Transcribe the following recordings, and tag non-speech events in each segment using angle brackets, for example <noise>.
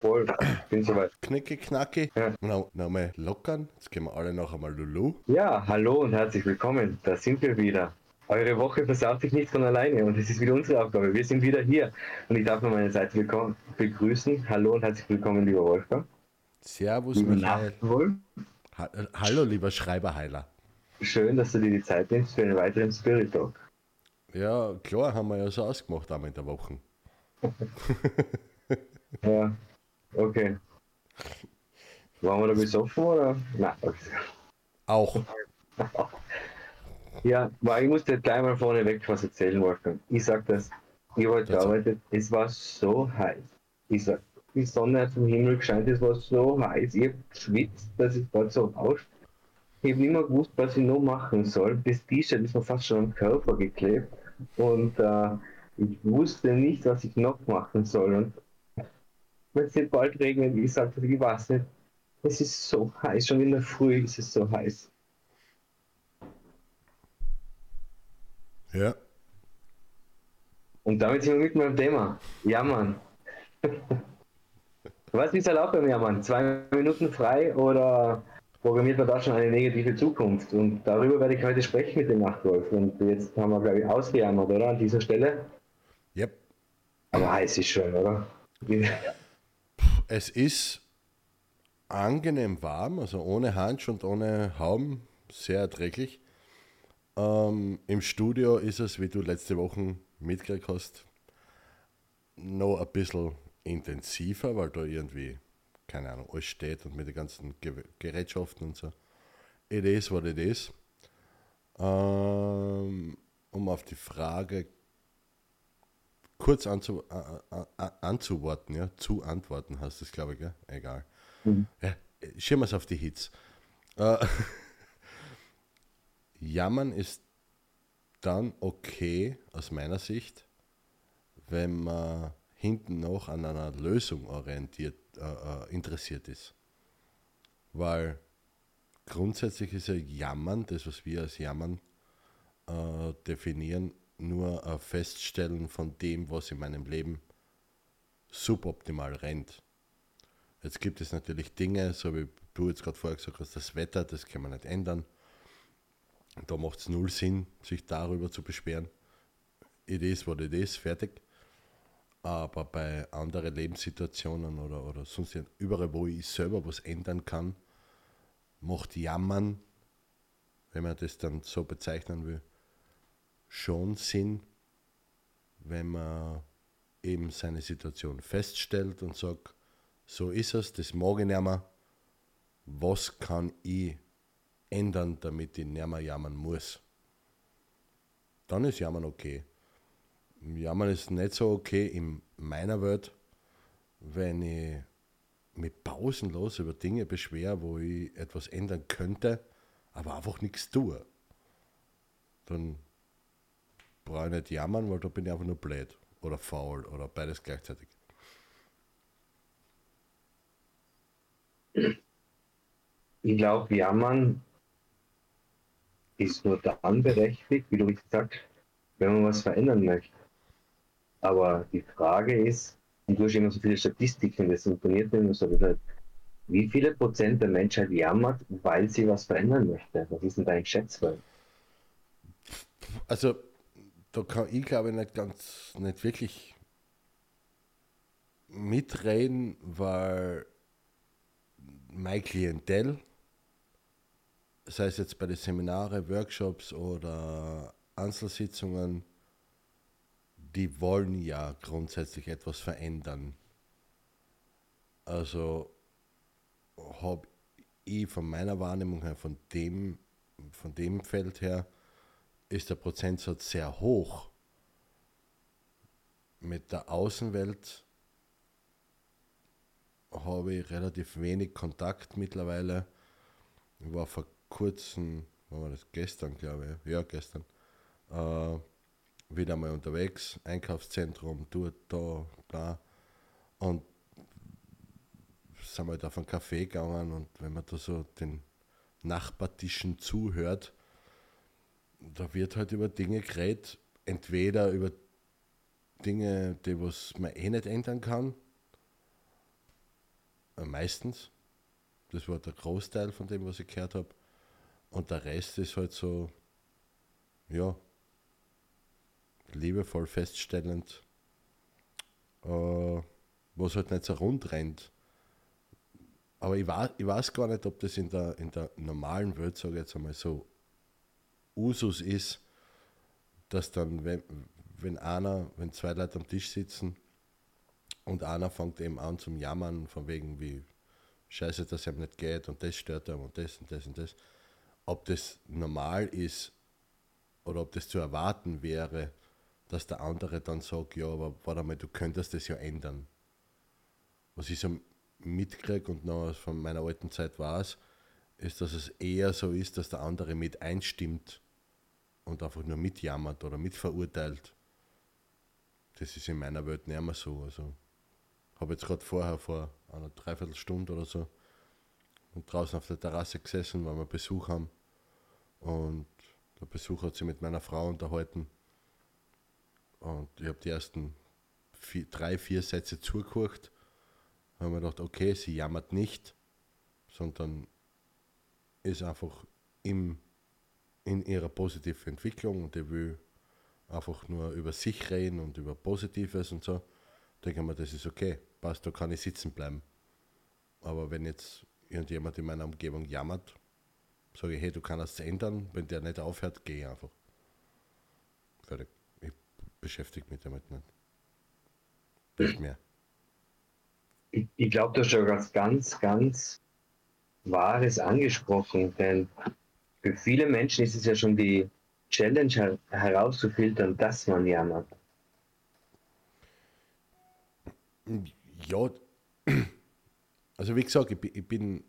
Voll, bin soweit. Knicki, knacki. Ja. No, nochmal lockern. Jetzt gehen wir alle noch einmal Lulu. Ja, hallo und herzlich willkommen. Da sind wir wieder. Eure Woche versaut sich nicht von alleine und es ist wieder unsere Aufgabe. Wir sind wieder hier und ich darf an meiner Seite begrüßen. Hallo und herzlich willkommen, lieber Wolfgang. Servus, Liebe Michael. Wolf. Ha äh, Hallo, lieber Schreiberheiler. Schön, dass du dir die Zeit nimmst für einen weiteren Spirit Talk. Ja, klar, haben wir ja so ausgemacht einmal in der Woche. Ja, <laughs> okay. Waren wir da besoffen oder? Nein, okay. Auch. <laughs> Ja, weil ich muss dir gleich mal vorneweg was erzählen, Wolfgang. Ich sag das, ich habe heute gearbeitet, es war so heiß. Ich sag, die Sonne hat vom Himmel gescheint, es war so heiß. Ich habe geschwitzt, dass ich gerade so rauscht. Ich habe nicht mehr gewusst, was ich noch machen soll. Das T-Shirt ist mir fast schon am Körper geklebt und äh, ich wusste nicht, was ich noch machen soll. Und wenn es nicht bald regnet, ich sagte, ich weiß nicht, es ist so heiß, schon in der Früh ist es so heiß. Ja. Und damit sind wir mitten beim Thema. Jammern. <laughs> Was ist erlaubt beim Jammern? Zwei Minuten frei oder programmiert man da schon eine negative Zukunft? Und darüber werde ich heute sprechen mit dem Nachtwolf. Und jetzt haben wir, glaube ich, ausgejammert, oder? An dieser Stelle. Yep. Aber heiß ist schön, oder? <laughs> Es ist angenehm warm, also ohne Hansch und ohne Haum, sehr erträglich. Ähm, Im Studio ist es, wie du letzte Woche mitgekriegt hast, noch ein bisschen intensiver, weil da irgendwie, keine Ahnung, alles steht und mit den ganzen Ge Gerätschaften und so. It is what it is. Ähm, um auf die Frage kurz anzu, äh, äh, anzuworten, ja, zu antworten hast du es, glaube ich, gell? egal. Ja, schieben wir es auf die Hits. Äh, <laughs> Jammern ist dann okay aus meiner Sicht, wenn man hinten noch an einer Lösung orientiert, äh, äh, interessiert ist. Weil grundsätzlich ist ja Jammern, das was wir als Jammern äh, definieren, nur ein Feststellen von dem, was in meinem Leben suboptimal rennt. Jetzt gibt es natürlich Dinge, so wie du jetzt gerade vorher gesagt hast, das Wetter, das kann man nicht ändern. Da macht es null Sinn, sich darüber zu beschweren. It is what it is, fertig. Aber bei anderen Lebenssituationen oder, oder sonst überall, wo ich selber was ändern kann, macht Jammern, wenn man das dann so bezeichnen will, schon Sinn, wenn man eben seine Situation feststellt und sagt, so ist es, das mag ich nicht mehr. Was kann ich ändern, damit ich nicht mehr jammern muss? Dann ist Jammern okay. Jammern ist nicht so okay in meiner Welt, wenn ich mich pausenlos über Dinge beschwere, wo ich etwas ändern könnte, aber einfach nichts tue. Dann brauche ich nicht jammern, weil da bin ich einfach nur blöd oder faul oder beides gleichzeitig. Ich glaube, Jammern ist nur dann berechtigt, wie du richtig sagst, wenn man was verändern möchte. Aber die Frage ist, und du hast immer so viele Statistiken, das imponiert mir immer so, wie viele Prozent der Menschheit jammert, weil sie was verändern möchte? Was ist denn dein Schätzwert? Also, da kann ich glaube ich nicht ganz, nicht wirklich mitreden, weil mein Klientel, sei es jetzt bei den Seminare, Workshops oder Einzelsitzungen, die wollen ja grundsätzlich etwas verändern. Also habe ich von meiner Wahrnehmung her, von dem, von dem Feld her, ist der Prozentsatz sehr hoch. Mit der Außenwelt habe ich relativ wenig Kontakt mittlerweile. Ich war vor kurzem, war das gestern, glaube ich, ja gestern, äh, wieder mal unterwegs, Einkaufszentrum, dort, da, da. Und sind wir halt auf einen Café gegangen und wenn man da so den Nachbartischen zuhört, da wird halt über Dinge geredet, entweder über Dinge, die was man eh nicht ändern kann, Äh, meistens. Das war der Großteil von dem, was ich gehört habe. Und der Rest ist halt so, ja, liebevoll feststellend, äh, was halt nicht so rund rennt. Aber ich weiß, ich weiß gar nicht, ob das in der, in der normalen Welt, sage ich jetzt einmal so, Usus ist, dass dann, wenn, wenn einer, wenn zwei Leute am Tisch sitzen und einer fängt eben an zum Jammern, von wegen wie scheiße, dass ihm nicht geht und das stört ihm und das und das und das, ob das normal ist oder ob das zu erwarten wäre, dass der andere dann sagt, ja, aber warte mal, du könntest das ja ändern. Was ich so mitkriege und noch von meiner alten Zeit weiß, ist, dass es eher so ist, dass der andere mit einstimmt und einfach nur mitjammert oder mitverurteilt. Das ist in meiner Welt nicht mehr so. Also habe jetzt gerade vorher vor einer Dreiviertelstunde oder so und draußen auf der Terrasse gesessen, weil wir Besuch haben. Und der Besuch hat sich mit meiner Frau unterhalten. Und ich habe die ersten vier, drei, vier Sätze zugeguckt. Haben mir gedacht, okay, sie jammert nicht, sondern ist einfach im, in ihrer positiven Entwicklung und die will einfach nur über sich reden und über Positives und so. Denke ich mir, das ist okay, passt, da kann ich sitzen bleiben. Aber wenn jetzt irgendjemand in meiner Umgebung jammert, sage ich, hey, du kannst es ändern, wenn der nicht aufhört, geh einfach. Fertig. Ich beschäftige mich damit nicht. Nicht mehr. Ich, ich glaube, du hast schon was ganz, ganz Wahres angesprochen, denn für viele Menschen ist es ja schon die Challenge her herauszufiltern, dass man jammert. Ja, also wie gesagt, ich, bin,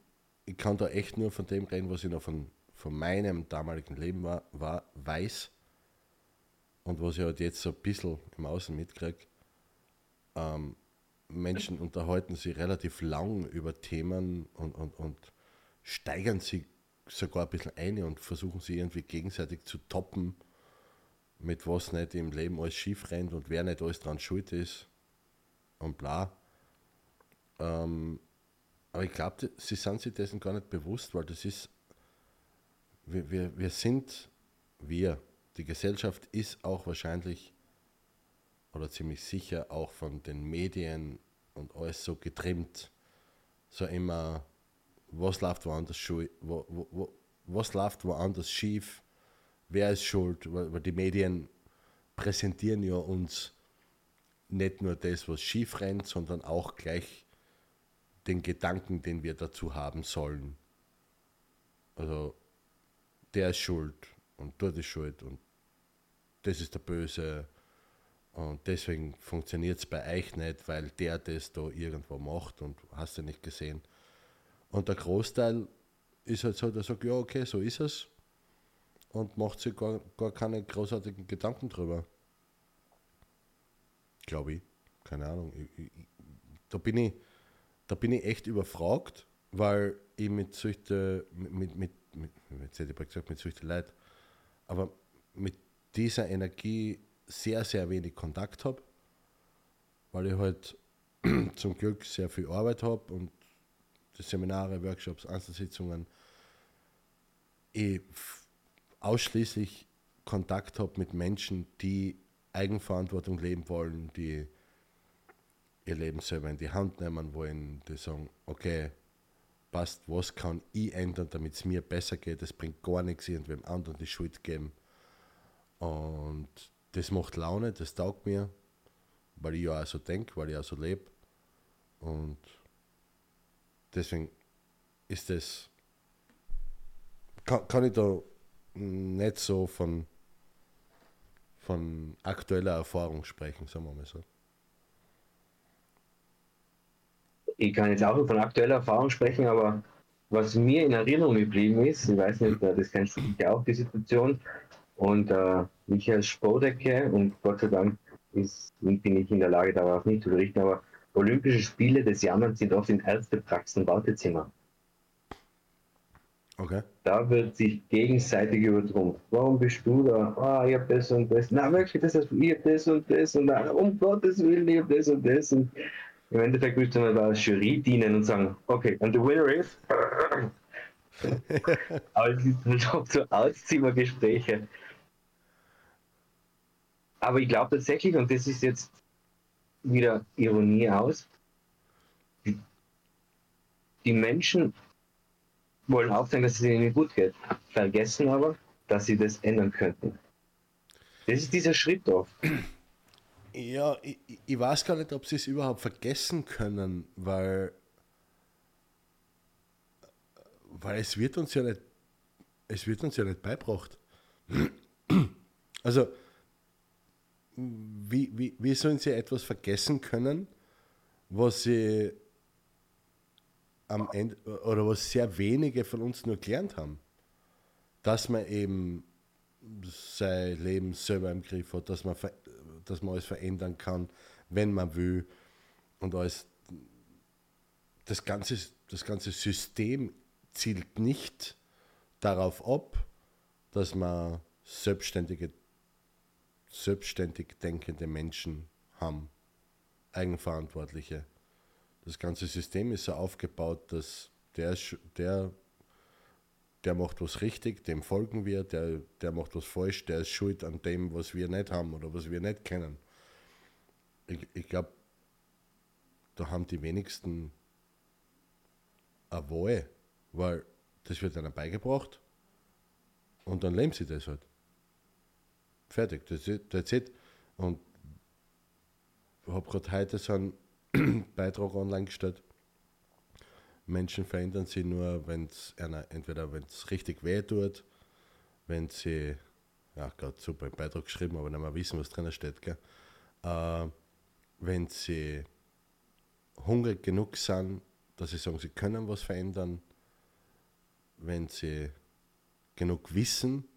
ich kann da echt nur von dem reden, was ich noch von, von meinem damaligen Leben war, war weiß und was ich halt jetzt so ein bisschen im Außen mitkriege. Ähm, Menschen unterhalten sich relativ lang über Themen und, und, und steigern sich sogar ein bisschen ein und versuchen sie irgendwie gegenseitig zu toppen, mit was nicht im Leben alles schief rennt und wer nicht alles dran schuld ist und bla. Ähm, aber ich glaube, sie sind sich dessen gar nicht bewusst, weil das ist, wir, wir, wir sind, wir, die Gesellschaft ist auch wahrscheinlich oder ziemlich sicher auch von den Medien und alles so getrimmt, so immer, was läuft woanders, schu- wo, wo, wo, was läuft woanders schief, wer ist schuld, weil die Medien präsentieren ja uns nicht nur das, was schief rennt, sondern auch gleich den Gedanken, den wir dazu haben sollen. Also, der ist schuld und dort ist schuld und das ist der Böse und deswegen funktioniert es bei euch nicht, weil der das da irgendwo macht und hast du nicht gesehen. Und der Großteil ist halt so, der sagt, ja, okay, so ist es und macht sich gar, gar keine großartigen Gedanken drüber. Glaube ich. Keine Ahnung. Ich, ich, da bin ich da bin ich echt überfragt, weil ich mit solchen, mit, mit, mit, jetzt hätte ich gesagt, mit solchen Leuten, aber mit dieser Energie sehr, sehr wenig Kontakt habe, weil ich halt <clears throat> zum Glück sehr viel Arbeit habe und die Seminare, Workshops, Einzelsitzungen, ich ausschließlich Kontakt habe mit Menschen, die Eigenverantwortung leben wollen, die ihr Leben selber in die Hand nehmen wollen, die sagen, okay, passt, was kann ich ändern, damit es mir besser geht, es bringt gar nichts, irgendwem anderen die Schuld geben. Und das macht Laune, das taugt mir, weil ich ja auch so denke, weil ich auch so lebe. Und deswegen ist das, kann, kann ich da nicht so von, von aktueller Erfahrung sprechen, sagen wir mal so. ich kann jetzt auch nur von aktueller Erfahrung sprechen, aber was mir in Erinnerung geblieben ist, ich weiß nicht, das kennst du ja auch, die Situation, und äh, Michael Spodecke, und Gott sei Dank ist, bin ich in der Lage, darauf nicht zu berichten, aber Olympische Spiele des Jammerns sind oft in Ärztepraxen Wartezimmer. Okay. Da wird sich gegenseitig übertrumpft. Warum bist du da? Ah, ich hab das und das. Na, wirklich, das heißt, ich hab das und das und na, um Gottes Willen, ich hab das und das. Und Im Endeffekt willst du mal als Jury dienen und sagen, okay, and the winner is. <laughs> Aber es ist halt auch so Auszimmergespräche. Aber ich glaube tatsächlich, und das ist jetzt wieder Ironie aus, die, Menschen wollen aufzeigen, dass es ihnen gut geht, vergessen aber, dass sie das ändern könnten. Das ist dieser Schritt oft. Ja, ich, ich weiß gar nicht, ob sie es überhaupt vergessen können, weil, weil es wird uns ja nicht, es wird uns ja nicht beibracht. Also, wie, wie, wie sollen sie etwas vergessen können, was sie am Ende, oder was sehr wenige von uns nur gelernt haben? Dass man eben sein Leben selber im Griff hat, dass man, dass man alles verändern kann, wenn man will. Und alles, das, ganze, das ganze System zielt nicht darauf ab, dass man selbstständige, selbstständig denkende Menschen haben, Eigenverantwortliche. Das ganze System ist so aufgebaut, dass der, der der macht was richtig, dem folgen wir, der, der macht was falsch, der ist schuld an dem, was wir nicht haben oder was wir nicht kennen. Ich, ich glaube, da haben die wenigsten eine Wahl, weil das wird ihnen beigebracht und dann leben sie das halt. Fertig, das ist it. Und habe gerade heute so einen <clears throat> Beitrag online gestellt Menschen verändern sich nur, wenn es entweder wenn richtig weh tut, wenn sie, ja, gerade super im Beitrag geschrieben, aber nicht mehr wissen, was drin steht, gell? Äh, wenn sie hungrig genug sind, dass sie sagen, sie können was verändern, wenn sie genug wissen,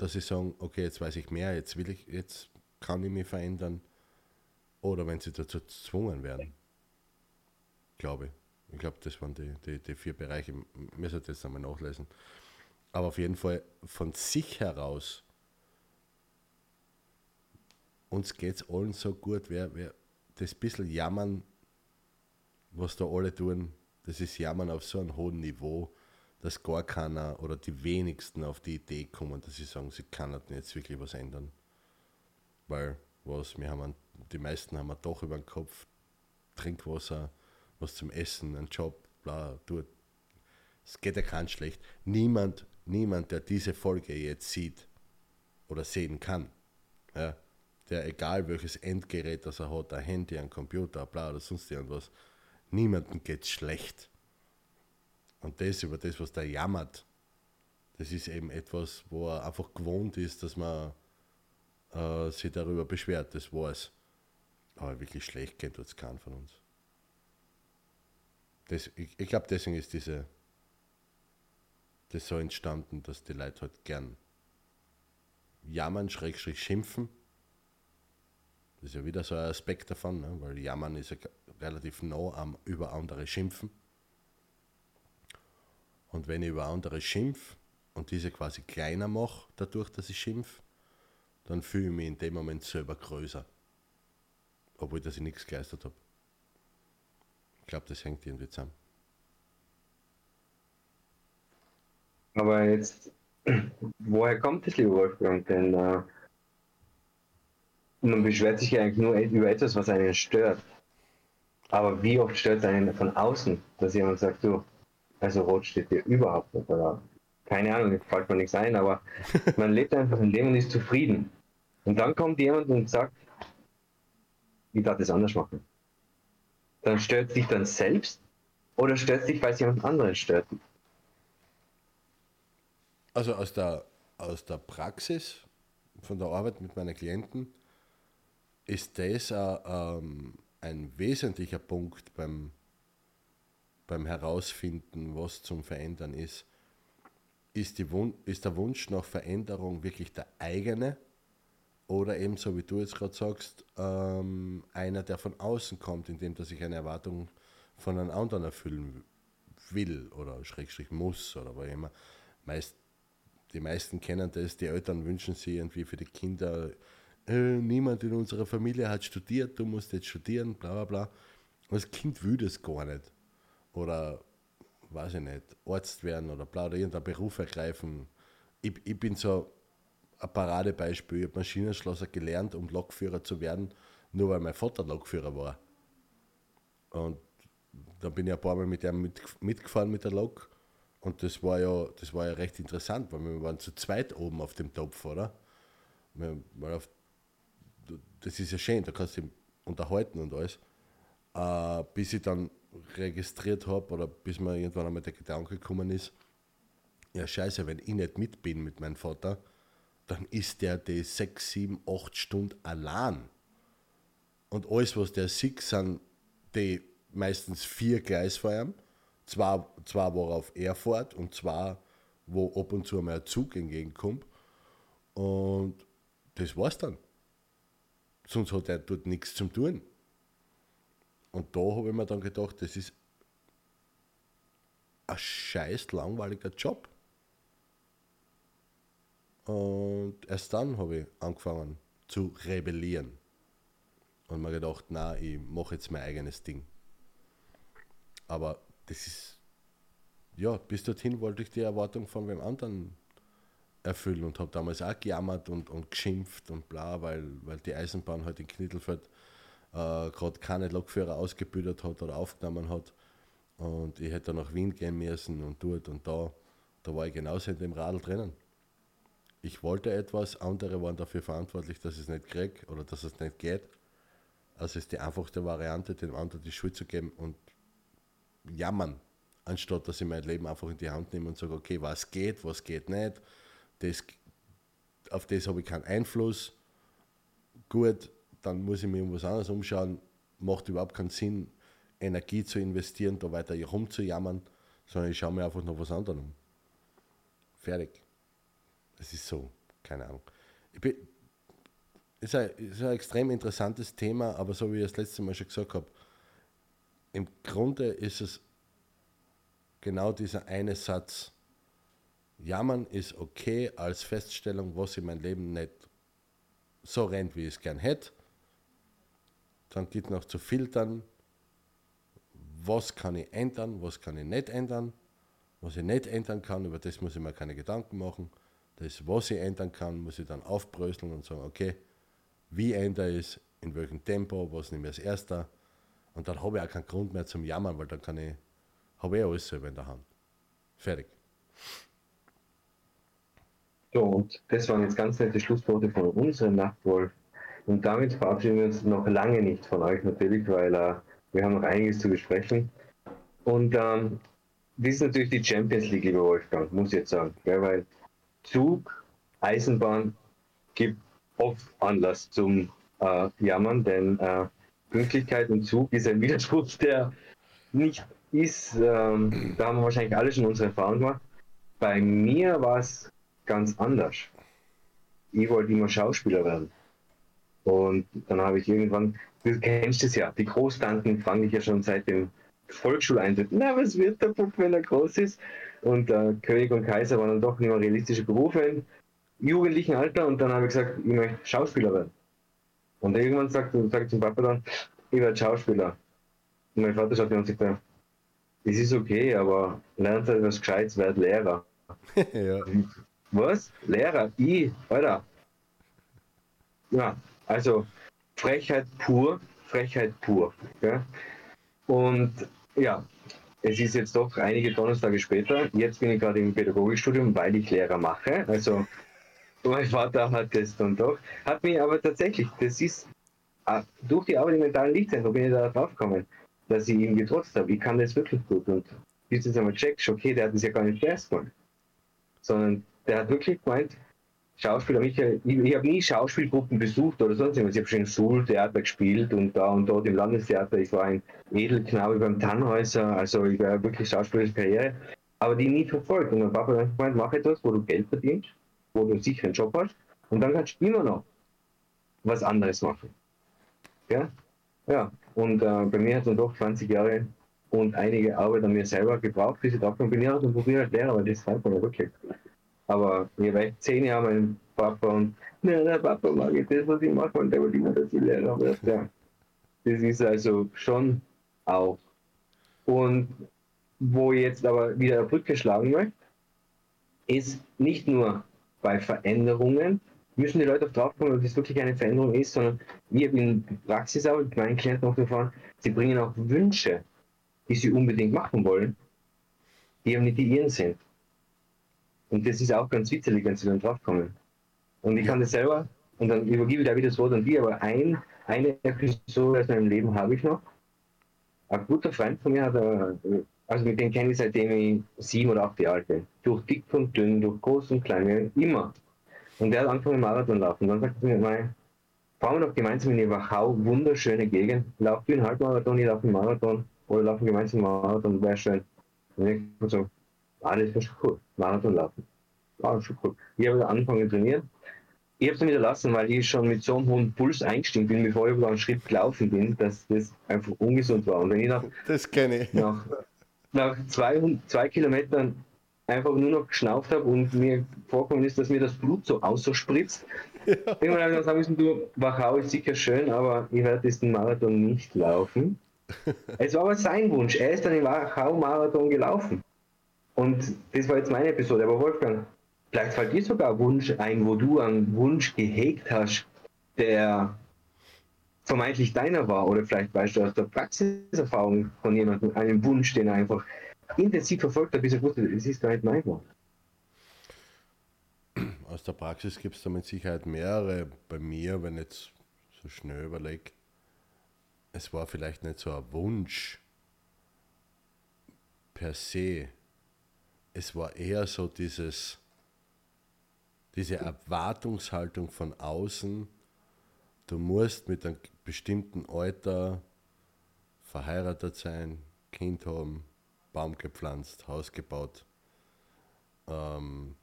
dass sie sagen, okay, jetzt weiß ich mehr, jetzt will ich, jetzt kann ich mich verändern, oder wenn sie dazu gezwungen werden glaube ich. Ich glaube, das waren die, die, die vier Bereiche. Wir sollten jetzt einmal nachlesen. Aber auf jeden Fall von sich heraus, uns geht es allen so gut, wer, wer das bisschen Jammern, was da alle tun, das ist Jammern auf so einem hohen Niveau, dass gar keiner oder die wenigsten auf die Idee kommen, dass sie sagen, sie kann jetzt wirklich was ändern. Weil, was, wir haben, die meisten haben doch über den Kopf Trinkwasser, was zum Essen, einen Job, bla, tut. Es geht ja kein schlecht. Niemand, niemand, der diese Folge jetzt sieht oder sehen kann, ja, der egal welches Endgerät das er hat, ein Handy, ein Computer, bla oder sonst irgendwas, niemandem geht schlecht. Und das über das, was der jammert, das ist eben etwas, wo er einfach gewohnt ist, dass man äh, sich darüber beschwert, das war es. Aber wirklich schlecht geht es keinen von uns. Das, ich ich glaube, deswegen ist diese, das so entstanden, dass die Leute halt gern jammern, schrägstrich schimpfen. Das ist ja wieder so ein Aspekt davon, ne? weil jammern ist ja relativ nah am über andere schimpfen. Und wenn ich über andere schimpf und diese quasi kleiner mache, dadurch, dass ich schimpf, dann fühle ich mich in dem Moment selber größer. Obwohl, dass ich nichts geleistet habe glaube, das hängt irgendwie zusammen. Aber jetzt, <clears throat> woher kommt das, lieber Wolfgang? Denn äh, man beschwert sich ja eigentlich nur über etwas, was einen stört. Aber wie oft stört es einen von außen, dass jemand sagt, du, also rot steht dir überhaupt nicht, oder keine Ahnung, jetzt fällt mir nichts ein, aber <laughs> man lebt einfach ein Leben und ist zufrieden. Und dann kommt jemand und sagt, ich darf das anders machen dann stört sich dann selbst oder stört sich, weil es jemand anderen stört? Also aus der, aus der Praxis, von der Arbeit mit meinen Klienten, ist das ähm, ein wesentlicher Punkt beim, beim Herausfinden, was zum Verändern ist. Ist, die ist der Wunsch nach Veränderung wirklich der eigene oder eben, so wie du jetzt gerade sagst, ähm, einer, der von außen kommt, indem dass ich eine Erwartung von einem anderen erfüllen will oder Schrägstrich muss oder was immer. Meist, die meisten kennen das, die Eltern wünschen sich irgendwie für die Kinder äh, niemand in unserer Familie hat studiert, du musst jetzt studieren, bla bla bla. Und das Kind will das gar nicht. Oder, weiß ich nicht, Arzt werden oder bla oder irgendeinen Beruf ergreifen. Ich, ich bin so ein Paradebeispiel. Ich habe Maschinenschlosser gelernt, um Lokführer zu werden, nur weil mein Vater Lokführer war. Und dann bin ich ein paar Mal mit ihm mit, mitgefahren mit der Lok. Und das war ja, das war ja recht interessant, weil wir waren zu zweit oben auf dem Topf, oder? Weil auf, das ist ja schön, da kannst du dich unterhalten und alles. Äh, bis ich dann registriert habe oder bis mir irgendwann einmal der Gedanke gekommen ist, ja scheiße, wenn ich nicht mit bin mit meinem Vater, dann ist der die sechs, sieben, acht Stunden allein. Und alles, was der sieht, sind die meistens vier Gleisfeuern, zwei, zwei worauf er fährt und zwei, wo ab und zu mal ein Zug entgegenkommt. Und das war's dann. Sonst hat er dort nichts zum tun. Und da habe ich mir dann gedacht, das ist ein scheiß langweiliger Job. Und erst dann habe ich angefangen zu rebellieren. Und mir gedacht, na, ich mache jetzt mein eigenes Ding. Aber das ist, ja, bis dorthin wollte ich die Erwartung von wem anderen erfüllen und habe damals auch gejammert und, und geschimpft und bla, weil, weil die Eisenbahn halt in Knittelfeld äh, gerade keine Lokführer ausgebildet hat oder aufgenommen hat. Und ich hätte nach Wien gehen müssen und dort und da. Da war ich genauso in dem Radl drinnen. Ich wollte etwas, andere waren dafür verantwortlich, dass ich es nicht kriege oder dass es nicht geht. Also ist die einfachste Variante, dem anderen die Schuld zu geben und jammern, anstatt dass ich mein Leben einfach in die Hand nehme und sage, okay, was geht, was geht nicht, das, auf das habe ich keinen Einfluss. Gut, dann muss ich mir um was anderes umschauen. Macht überhaupt keinen Sinn, Energie zu investieren, da weiter rumzujammern, sondern ich schaue mir einfach noch was anderes um. Fertig. Es ist so, keine Ahnung. Ich bin, ist ein, ist ein extrem interessantes Thema, aber so wie ich das letzte Mal schon gesagt habe, im Grunde ist es genau dieser eine Satz. Jammern ist okay als Feststellung, was in meinem Leben nicht so rennt, wie ich es gern hätte. Dann geht noch zu filtern, was kann ich ändern, was kann ich nicht ändern. Was ich nicht ändern kann, über das muss ich mir keine Gedanken machen. Das, was ich ändern kann, muss ich dann aufbröseln und sagen, okay, wie ändere ich es, in welchem Tempo, was nehme ich als erster und dann habe ich auch keinen Grund mehr zum Jammern, weil dann kann ich, habe ich alles selber in der Hand. Fertig. So, und das waren jetzt ganz nette Schlussworte von unserem Nachtwolf. Und damit verabschieden wir uns noch lange nicht von euch natürlich, weil äh, wir haben noch einiges zu besprechen. Und ähm, das ist natürlich die Champions League, lieber Wolfgang, muss ich jetzt sagen. Gell? Weil Zug, Eisenbahn gibt oft Anlass zum äh, Jammern, denn äh, Pünktlichkeit und Zug ist ein Widerspruch, <laughs> der nicht ist. Ähm, da haben wir wahrscheinlich alle schon unsere Erfahrung gemacht. Bei mir war es ganz anders. Ich wollte immer Schauspieler werden. Und dann habe ich irgendwann, du kennst es ja, die Großtanten fange ich ja schon seit dem Volksschuleintritt. Na, was wird der Bub, wenn er groß ist? Und äh, König und Kaiser waren dann doch nicht mehr realistische Berufe im jugendlichen Alter. Und dann habe ich gesagt, ich möchte Schauspieler werden. Und irgendwann sagt, sagt zum Papa dann, ich werde Schauspieler. Und mein Vater schaut mir und sagt, das ist okay, aber lernt halt was Gescheites, werd Lehrer. <laughs> ja. Was? Lehrer? Ich? Alter. Ja, also Frechheit pur, Frechheit pur. Ja? Und ja, es ist jetzt doch einige Donnerstage später. Jetzt bin ich gerade im Pädagogikstudium, weil ich Lehrer mache. Also mein Vater hat es dann doch. Hat mich aber tatsächlich, das ist ah, durch die Arbeit im mentalen Lichtzentrum bin ich da drauf gekommen, dass ich ihm getrotzt habe. Ich kann das wirklich gut. Und bis jetzt einmal checkst, okay, der hat das ja gar nicht erst gemacht. Sondern der hat wirklich gemeint, Schauspieler, ich, ich habe nie Schauspielgruppen besucht oder sonst irgendwas. Ich habe schon im Schultheater gespielt und da und dort im Landestheater. Ich war ein Edelknabe beim Tannhäuser, also ich war wirklich schauspielerische Karriere, aber die nie verfolgt. Und mein Papa hat gemeint, mach etwas, wo du Geld verdienst wo du einen Job hast und dann kannst du immer noch was anderes machen. Ja, ja. und äh, bei mir hat es dann doch 20 Jahre und einige Arbeit an mir selber gebraucht, bis ich drauf bin, ja, dann probiere halt Lehrer, weil das fällt mir wirklich. Aber ich habe zehn Jahre meinem Papa und na, der Papa mag ich das, was ich mache und der will immer, dass ich Lehrer werde. Ja. Das ist also schon auch. Und wo ich jetzt aber wieder eine Brücke schlagen möchte, ist nicht nur bei Veränderungen, müssen die Leute auch drauf kommen, ob das wirklich eine Veränderung ist, sondern wir in Praxis auch mit meinen Klienten auch erfahren, sie bringen auch Wünsche, die sie unbedingt machen wollen, die aber nicht die ihren sind. Und das ist auch ganz witzig, wenn sie dann draufkommen. Und ich kann das selber, und dann übergebe ich da wieder das Wort an die, aber ein, eine Episode aus meinem Leben habe ich noch. Ein guter Freund von mir hat, äh, also mit dem kenne ich seitdem ich sieben oder acht Jahre alt bin. Durch dick und dünn, durch groß und klein, immer. Und der hat angefangen Marathon laufen. Dann sagt er mir, mein, fahren wir doch gemeinsam in die Wachau, wunderschöne Gegend. Lauf du einen Halbmarathon, ich laufe einen Marathon. Oder laufen gemeinsam einen Marathon, wäre schön. Und ich so, ah, das wäre schon cool. Marathon laufen. War schon cool. Ich habe angefangen zu trainieren. Ich habe es wieder lassen, weil ich schon mit so einem hohen Puls eingestiegen bin, bevor ich über einen Schritt gelaufen bin, dass das einfach ungesund war. Und wenn ich nach, das kenne ich. Nach, nach zwei, zwei Kilometern einfach nur noch geschnauft habe und mir vorkommen ist, dass mir das Blut so ausspritzt. Ja. Irgendwann habe ich sagen müssen, du, Wachau ist sicher schön, aber ich werde diesen Marathon nicht laufen. <laughs> es war aber sein Wunsch. Er ist dann im Wachau-Marathon gelaufen. Und das war jetzt meine Episode. Aber Wolfgang, vielleicht fällt dir sogar ein Wunsch ein, wo du einen Wunsch gehegt hast, der vermeintlich deiner war. Oder vielleicht weißt du aus der Praxiserfahrung von jemandem einen Wunsch, den er einfach intensiv verfolgt hat, bis er wusste, es ist gar nicht mein Wort. Aus der Praxis gibt es da mit Sicherheit mehrere. Bei mir, wenn ich jetzt so schnell überlege, es war vielleicht nicht so ein Wunsch per se. Es war eher so dieses, diese Erwartungshaltung von außen, du musst mit einem bestimmten Alter verheiratet sein, Kind haben, Baum gepflanzt, Haus gebaut. Ähm,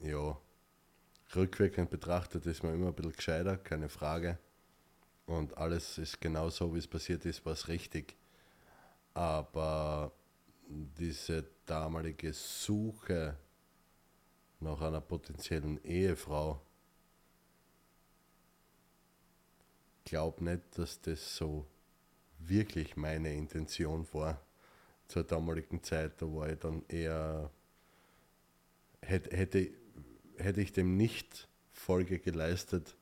ja, rückwirkend betrachtet ist man immer ein bisschen gescheiter, keine Frage. Und alles ist genau so, wie es passiert ist, war es richtig. Aber diese damalige Suche nach einer potenziellen Ehefrau, glaub nicht, dass das so wirklich meine Intention war zur damaligen Zeit. Da war ich dann eher, hätte, hätte, hätte ich dem nicht Folge geleistet,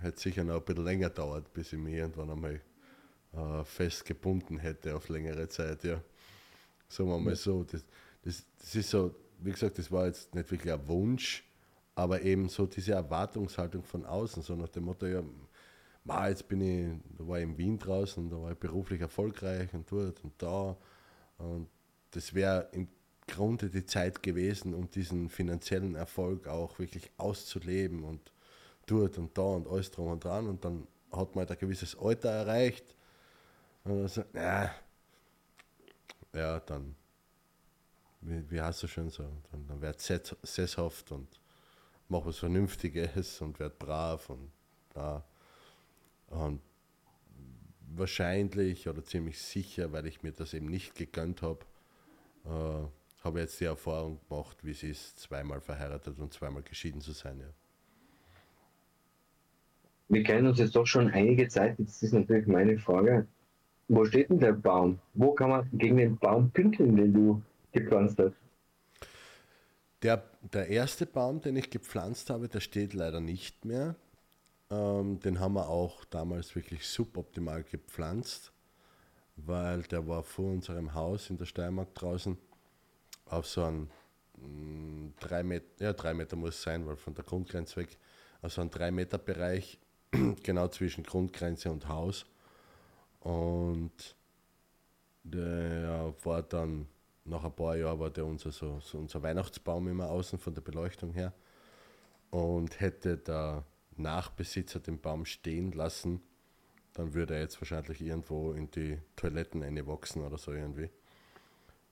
hätte sicher noch ein bisschen länger dauert, bis ich mich irgendwann einmal äh, fest gebunden hätte auf längere Zeit. Ja. Sagen wir mal so, das, das, das ist so, wie gesagt, das war jetzt nicht wirklich ein Wunsch, aber eben so diese Erwartungshaltung von außen, so nach dem Motto, ja, Ma, jetzt bin ich, da war ich in Wien draußen, da war ich beruflich erfolgreich und dort und da. Und das wäre im Grunde die Zeit gewesen, um diesen finanziellen Erfolg auch wirklich auszuleben und dort und da und alles drum und dran. Und dann hat man halt ein gewisses Alter erreicht. Und dann sagt, na, ja, dann, wie, wie heißt du schon so, dann, dann werd sesshaft und mach was Vernünftiges und werd brav und da. Und wahrscheinlich oder ziemlich sicher, weil ich mir das eben nicht gegönnt habe, äh, habe jetzt die Erfahrung gemacht, wie es ist, zweimal verheiratet und zweimal geschieden zu sein. Ja. Wir kennen uns jetzt doch schon einige Zeit. Jetzt ist natürlich meine Frage, wo steht denn der Baum? Wo kann man gegen den Baum pinkeln, den du gepflanzt hast? Der, der erste Baum, den ich gepflanzt habe, der steht leider nicht mehr. Ähm, den haben wir auch damals wirklich suboptimal gepflanzt, weil der war vor unserem Haus in der Steiermark draußen auf so einem mm, drei Meter, ja drei Meter muss sein, weil von der Grundgrenze weg, also ein drei Meter Bereich, <clears throat> genau zwischen Grundgrenze und Haus. Und der war dann, nach ein paar Jahren war der unser, so, so unser Weihnachtsbaum immer außen von der Beleuchtung her. Und hätte da Nachbesitzer den Baum stehen lassen, dann würde er jetzt wahrscheinlich irgendwo in die Toiletten wachsen oder so irgendwie.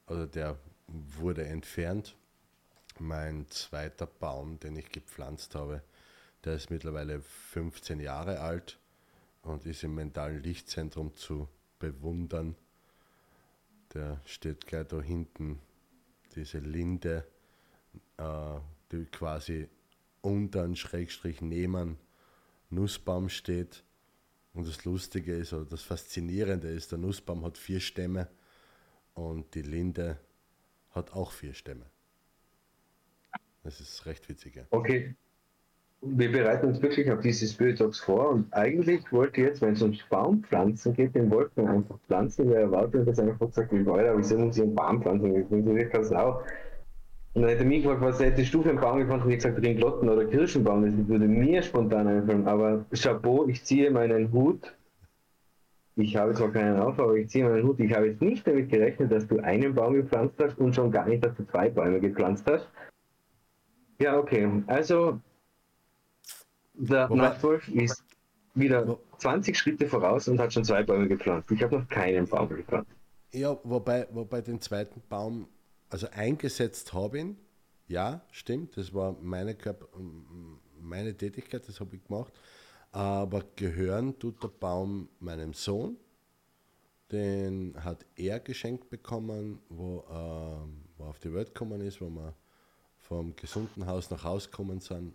Also der wurde entfernt. Mein zweiter Baum, den ich gepflanzt habe, der ist mittlerweile 15 Jahre alt und ist im mentalen Lichtzentrum zu bewundern. Der steht gleich da hinten. diese Linde, äh, die quasi unter Schrägstrich neben Nussbaum steht. Und das Lustige ist, oder das Faszinierende ist, der Nussbaum hat vier Stämme und die Linde hat auch vier Stämme. Das ist recht witzig. Ja. Okay. Wir bereiten uns wirklich auf diese Spirit Talks vor und eigentlich wollte ich jetzt, wenn es um Baumpflanzen geht, den wollten wir einfach pflanzen. Wir erwarten, dass einfach sagt, Leute, wieso muss ich einen Baum pflanzen? Ich bin wirklich Sau. Und dann hätte mich gefragt, was hättest du für einen Baum gepflanzt? Und ich gesagt, Ringlotten oder Kirschenbaum. Das würde mir spontan einfallen. Aber Chapeau, ich ziehe meinen Hut. Ich habe zwar keinen auf, aber ich ziehe meinen Hut. Ich habe jetzt nicht damit gerechnet, dass du einen Baum gepflanzt hast und schon gar nicht, dass du zwei Bäume gepflanzt hast. Ja, okay. Also, der Wobei- Nachtwolf ist wieder Wo- 20 Schritte voraus und hat schon zwei Bäume gepflanzt. Ich habe noch keinen Baum gepflanzt. Ja, wobei, wobei den zweiten Baum, also eingesetzt habe ihn, ja, stimmt, das war meine, Körper, meine Tätigkeit, das habe ich gemacht. Aber gehören tut der Baum meinem Sohn, den hat er geschenkt bekommen, wo, wo er auf die Welt gekommen ist, wo wir vom gesunden Haus nach Hause gekommen sind,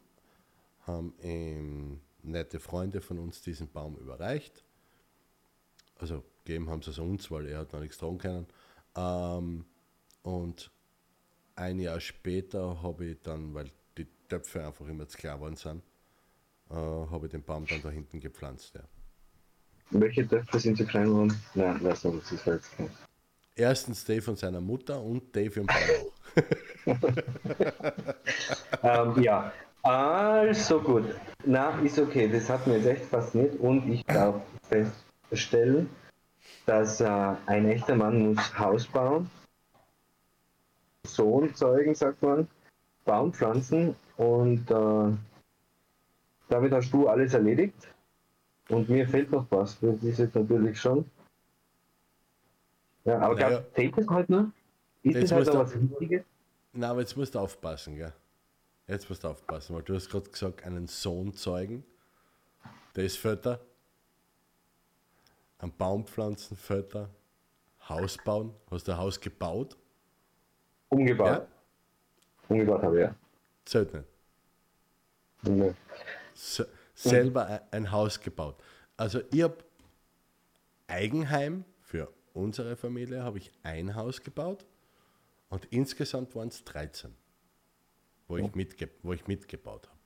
haben ihm nette Freunde von uns diesen Baum überreicht also gegeben haben sie es uns, weil er hat noch nichts tragen können. Ähm, und ein Jahr später habe ich dann, weil die Töpfe einfach immer zu klar geworden sind, äh, habe ich den Baum dann da hinten gepflanzt. Ja. Welche Töpfe sind zu klein geworden? Nein, lass uns das ist jetzt kein. Erstens Dave von seiner Mutter und Dave im Baum auch. ähm, ja, also gut. Na, ist okay. Das hat mir jetzt echt fasziniert und ich darf feststellen, dass äh, ein echter Mann muss Haus bauen, Sohn zeugen, sagt man, Baum pflanzen und äh, damit hast du alles erledigt. Und mir fehlt noch was. Das ist jetzt natürlich schon. Ja, aber Naja. fehlt es halt noch? Ist Jetzt das halt noch was Wichtiges? Na, aber jetzt musst du aufpassen, gell? Jetzt musst du aufpassen, weil du hast gerade gesagt, einen Sohn zeugen, der ist Vater, einen Baum pflanzen, Vater, Haus bauen, hast du ein Haus gebaut? Umgebaut. Ja? Umgebaut habe ich, ja. Zählt nicht. Ja. Se- selber ein- ein Haus gebaut. Also ich habe Eigenheim für unsere Familie habe ich ein Haus gebaut und insgesamt waren es 13, wo, ich mitge wo ich mitgebaut habe.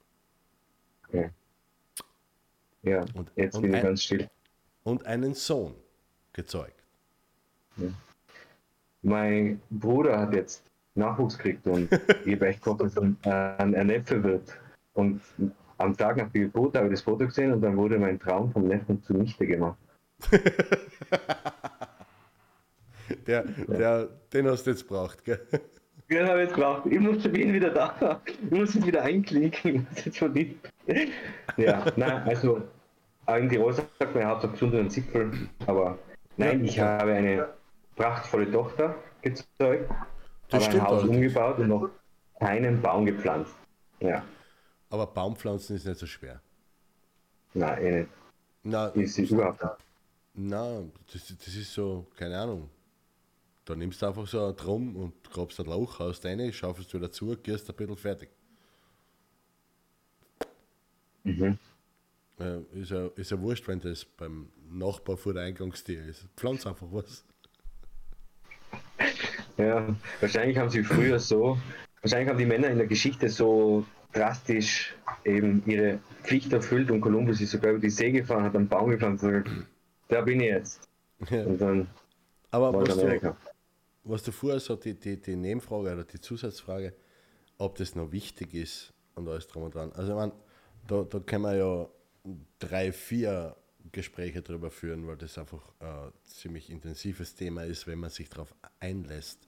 Okay. Ja, Und- jetzt und bin ich ein- ganz still. Und einen Sohn gezeugt. Mein Bruder hat jetzt Nachwuchs gekriegt und <laughs> ich habe echt gehofft, dass er ein, ein Neffe wird. Und am Tag nach der Geburt habe ich das Foto gesehen und dann wurde mein Traum vom Neffen zunichte gemacht. <laughs> Der, der, den hast du jetzt braucht, gell? Ja, habe ich jetzt gebraucht. Ich muss ihn wieder da. <laughs> Ich muss ihn wieder einklicken. Ich muss jetzt ihm. Ja, nein, also in Tirol sagt man, er hat so besonderen Zipfel, aber nein, ich habe eine prachtvolle Tochter gezeugt, Das habe ein Haus allerdings. umgebaut und noch keinen Baum gepflanzt. Ja, Aber Baumpflanzen ist nicht so schwer. nein, eh nicht. Na, Ist überhaupt nicht. na das, das ist so, keine Ahnung. Da nimmst du einfach so ein Drum und grabst ein Loch, haust rein, schaufelst wieder zu, gehst ein bisschen fertig. Mhm. Äh, ist, ja, ist ja wurscht, wenn das beim Nachbar vor der Eingangstür ist. Pflanz einfach was. Ja, wahrscheinlich haben sie früher so, wahrscheinlich haben die Männer in der Geschichte so drastisch eben ihre Pflicht erfüllt und Kolumbus ist sogar über die See gefahren, hat einen Baum gepflanzt und gesagt, da bin ich jetzt. Ja. Und dann Aber was du. Was du vorher so die, die, die Nebenfrage oder die Zusatzfrage, ob das noch wichtig ist und alles drum und dran. Also, ich meine, da, da können wir ja drei, vier Gespräche drüber führen, weil das einfach ein ziemlich intensives Thema ist, wenn man sich darauf einlässt.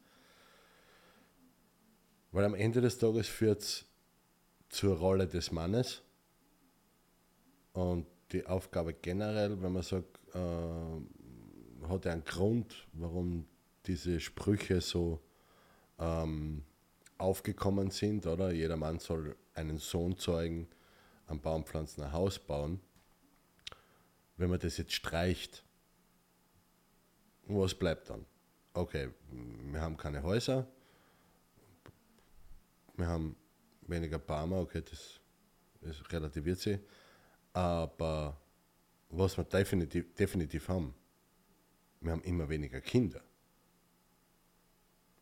Weil am Ende des Tages führt es zur Rolle des Mannes und die Aufgabe generell, wenn man sagt, äh, hat er einen Grund, warum diese Sprüche so ähm, aufgekommen sind, oder? Jeder Mann soll einen Sohn zeugen, einen Baum pflanzen, ein Haus bauen. Wenn man das jetzt streicht, was bleibt dann? Okay, wir haben keine Häuser, wir haben weniger Barmer, okay, das, das relativiert sich. Aber was wir definitiv, definitiv haben, wir haben immer weniger Kinder.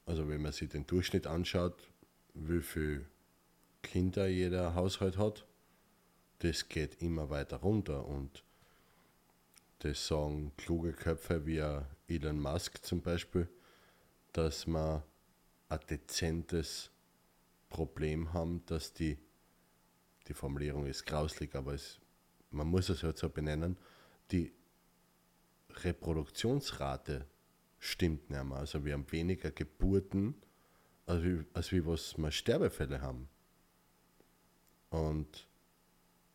Also wenn man sich den Durchschnitt anschaut, wie viele Kinder jeder Haushalt hat, das geht immer weiter runter. Und das sagen kluge Köpfe wie Elon Musk zum Beispiel, dass man ein dezentes Problem haben, dass die, die Formulierung ist grauslig, aber es, man muss es halt so benennen, die Reproduktionsrate stimmt nicht mehr. Also wir haben weniger Geburten, als wie, als wie was wir Sterbefälle haben. Und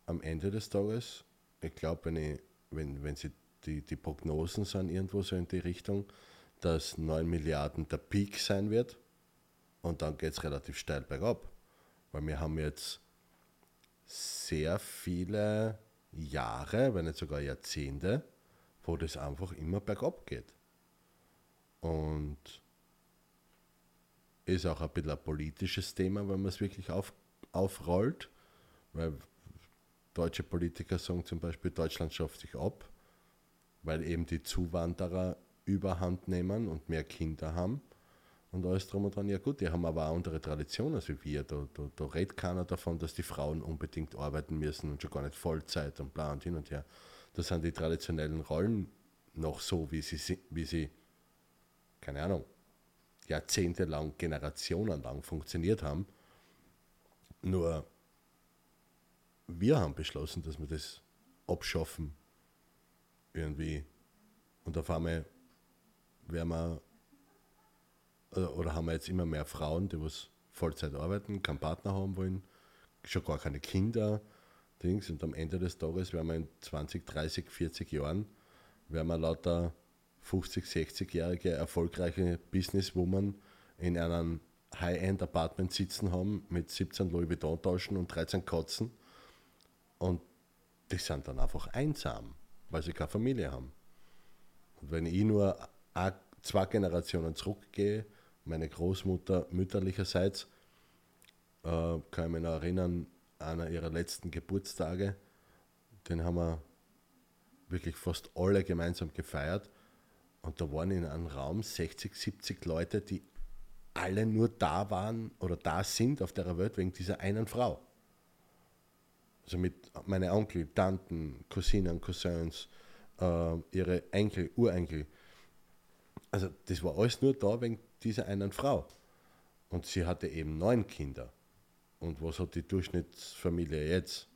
am Ende des Tages, ich glaube, wenn, wenn, wenn sie die, die Prognosen sind irgendwo so in die Richtung, dass 9 Milliarden der Peak sein wird und dann geht es relativ steil bergab. Weil wir haben jetzt sehr viele Jahre, wenn nicht sogar Jahrzehnte, wo das einfach immer bergab geht. Und ist auch ein bisschen ein politisches Thema, wenn man es wirklich auf, aufrollt, weil deutsche Politiker sagen zum Beispiel, Deutschland schafft sich ab, weil eben die Zuwanderer überhand nehmen und mehr Kinder haben und alles drum und dran. Ja gut, die haben aber auch andere Traditionen als wir. Da, da, da redet keiner davon, dass die Frauen unbedingt arbeiten müssen und schon gar nicht Vollzeit und bla und hin und her. Das sind die traditionellen Rollen noch so, wie sie, wie sie keine Ahnung, jahrzehntelang, generationenlang funktioniert haben. Nur wir haben beschlossen, dass wir das abschaffen irgendwie. Und auf einmal werden wir, oder haben wir jetzt immer mehr Frauen, die was Vollzeit arbeiten, keinen Partner haben wollen, schon gar keine Kinder, Dings. Und am Ende des Tages werden wir in 20, 30, 40 Jahren, werden wir lauter 50, 60-jährige erfolgreiche Businesswoman in einem High-End-Apartment sitzen haben mit 17 Louis Vuitton-Taschen und 13 Katzen. Und die sind dann einfach einsam, weil sie keine Familie haben. Und wenn ich nur zwei Generationen zurückgehe, meine Großmutter mütterlicherseits, äh, kann ich mich noch erinnern, einer ihrer letzten Geburtstage, den haben wir wirklich fast alle gemeinsam gefeiert. Und da waren in einem Raum 60, 70 Leute, die alle nur da waren oder da sind auf der Welt wegen dieser einen Frau. Also mit meine Onkel, Tanten, Cousinen, Cousins, äh, ihre Enkel, Urenkel. Also das war alles nur da wegen dieser einen Frau. Und sie hatte eben neun Kinder. Und was hat die Durchschnittsfamilie jetzt?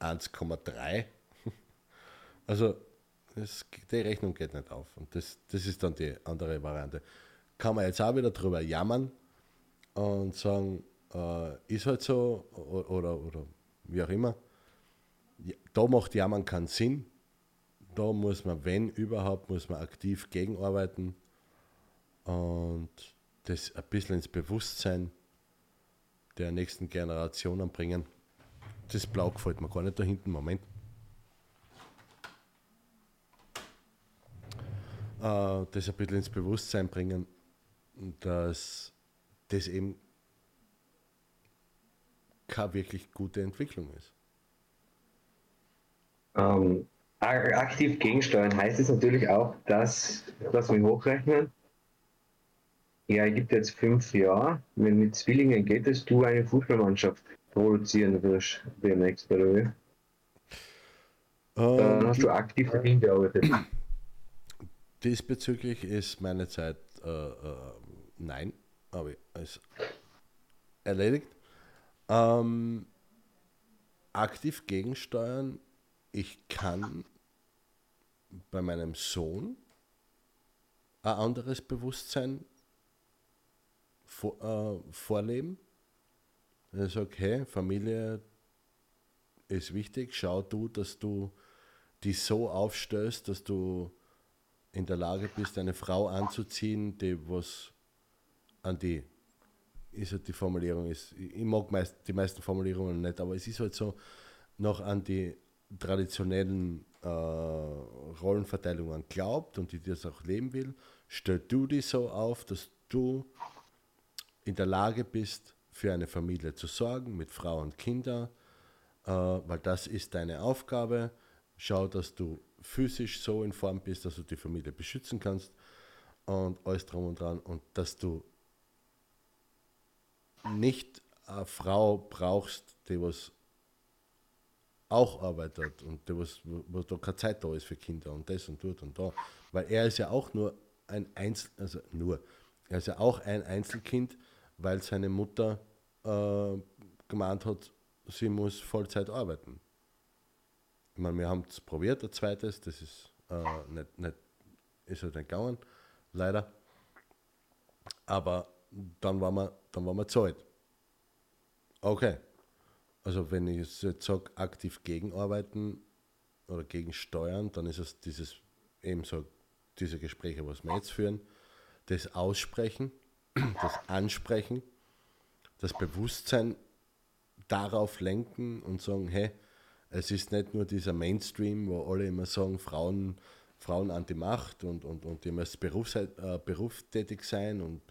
1,3. <laughs> Also das, die Rechnung geht nicht auf. Und das, das ist dann die andere Variante. Kann man jetzt auch wieder drüber jammern und sagen, äh, ist halt so oder, oder, oder wie auch immer. Da macht Jammern keinen Sinn. Da muss man, wenn überhaupt, muss man aktiv gegenarbeiten und das ein bisschen ins Bewusstsein der nächsten Generationen bringen. Das Blau gefällt mir gar nicht da hinten. Moment. Äh, das ein bisschen ins Bewusstsein bringen, dass das eben keine wirklich gute Entwicklung ist. Ähm, aktiv gegensteuern heißt es natürlich auch, dass, dass wir hochrechnen, ja, es gibt jetzt fünf Jahre, wenn mit Zwillingen geht, dass du eine Fußballmannschaft produzieren wirst demnächst, oder wie? Ähm, Dann hast du aktiv dahin gearbeitet. Diesbezüglich ist meine Zeit äh, äh, nein, aber ist erledigt. Ähm, aktiv gegensteuern, ich kann bei meinem Sohn ein anderes Bewusstsein vor, äh, vorleben. Ich sage, hey, Familie ist wichtig, schau du, dass du die so aufstößt, dass du in der Lage bist, eine Frau anzuziehen, die was an die, ist halt die Formulierung ist, ich mag meist, die meisten Formulierungen nicht, aber es ist halt so, noch an die traditionellen äh, Rollenverteilungen glaubt und die das auch leben will, stell du die so auf, dass du in der Lage bist, für eine Familie zu sorgen mit Frau und Kinder, äh, weil das ist deine Aufgabe. Schau, dass du physisch so in Form bist, dass du die Familie beschützen kannst und alles drum und dran und dass du nicht eine Frau brauchst, die was auch arbeitet und die was, wo da keine Zeit da ist für Kinder und das und dort und da. Weil er ist ja auch nur ein Einzel, also nur, er ist ja auch ein Einzelkind, weil seine Mutter äh, gemeint hat, sie muss Vollzeit arbeiten. Ich meine, wir haben es probiert, ein zweites, das ist äh, nicht, nicht, ist halt nicht gegangen, leider. Aber dann waren wir, dann waren wir Zeit. Okay. Also wenn ich jetzt sage, aktiv gegenarbeiten oder gegensteuern, dann ist es dieses eben so diese Gespräche, was wir jetzt führen, das Aussprechen, <clears throat> das Ansprechen, das Bewusstsein darauf lenken und sagen, hey, es ist nicht nur dieser Mainstream, wo alle immer sagen, Frauen, Frauen an die Macht und, und, und ihr müsst berufs, äh, berufstätig sein und,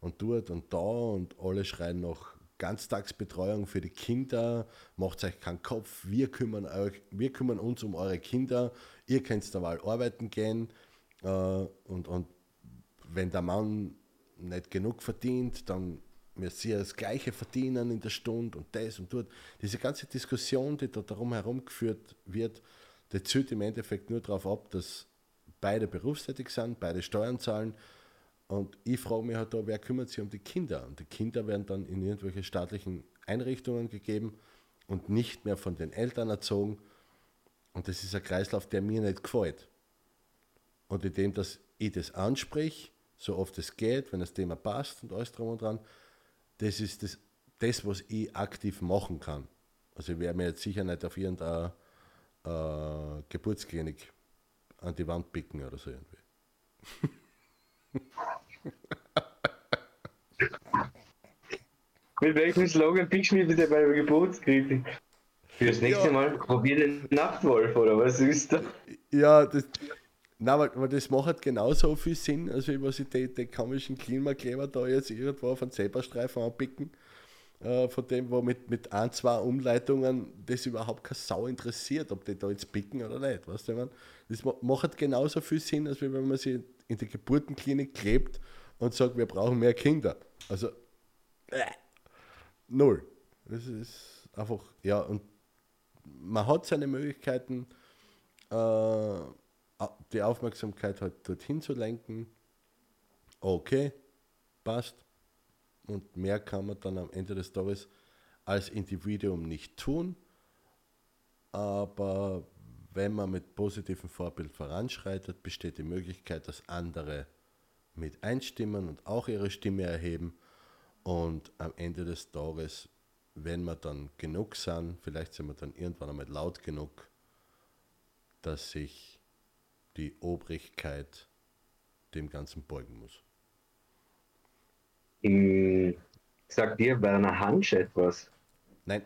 und dort und da und alle schreien nach Ganztagsbetreuung für die Kinder, macht euch keinen Kopf, wir kümmern, euch, wir kümmern uns um eure Kinder, ihr könnt da mal arbeiten gehen. Äh, und, und wenn der Mann nicht genug verdient, dann müsst ihr das Gleiche verdienen in der Stunde und das und dort. Diese ganze Diskussion, die da darum herum geführt wird, die zielt im Endeffekt nur darauf ab, dass beide berufstätig sind, beide Steuern zahlen und ich frage mich halt da, wer kümmert sich um die Kinder? Und die Kinder werden dann in irgendwelche staatlichen Einrichtungen gegeben und nicht mehr von den Eltern erzogen. Und das ist ein Kreislauf, der mir nicht gefällt. Und indem dass ich das anspreche, so oft es geht, wenn das Thema passt und alles drum und dran, das ist das, das was ich aktiv machen kann. Also ich werde mir jetzt sicher nicht auf irgendeine äh, Geburtsklinik an die Wand picken oder so irgendwie. Mit welchem Slogan pickst du mich bitte bei der Geburtskritik? Für das nächste ja. Mal probier den Nachtwolf oder was ist das? Ja, das, nein, weil, weil das macht halt genauso viel Sinn, als was ich die, die komischen Klimakleber da jetzt irgendwo auf einen Zebrastreifen anpicken. Äh, von dem, wo mit, mit ein, zwei Umleitungen das überhaupt keine Sau interessiert, ob die da jetzt picken oder nicht. Weißt du, das macht halt genauso viel Sinn, als wenn man sich in die Geburtenklinik klebt und sagt, wir brauchen mehr Kinder. Also, äh, null. Das ist einfach, ja, und man hat seine Möglichkeiten, äh, die Aufmerksamkeit halt dorthin zu lenken. Okay, passt. Und mehr kann man dann am Ende des Tages als Individuum nicht tun. Aber wenn man mit positivem Vorbild voranschreitet, besteht die Möglichkeit, dass andere mit einstimmen und auch ihre Stimme erheben. Und am Ende des Tages, wenn wir dann genug sind, vielleicht sind wir dann irgendwann einmal laut genug, dass sich die Obrigkeit dem Ganzen beugen muss. Ich sag dir Werner Hansch etwas? Nein.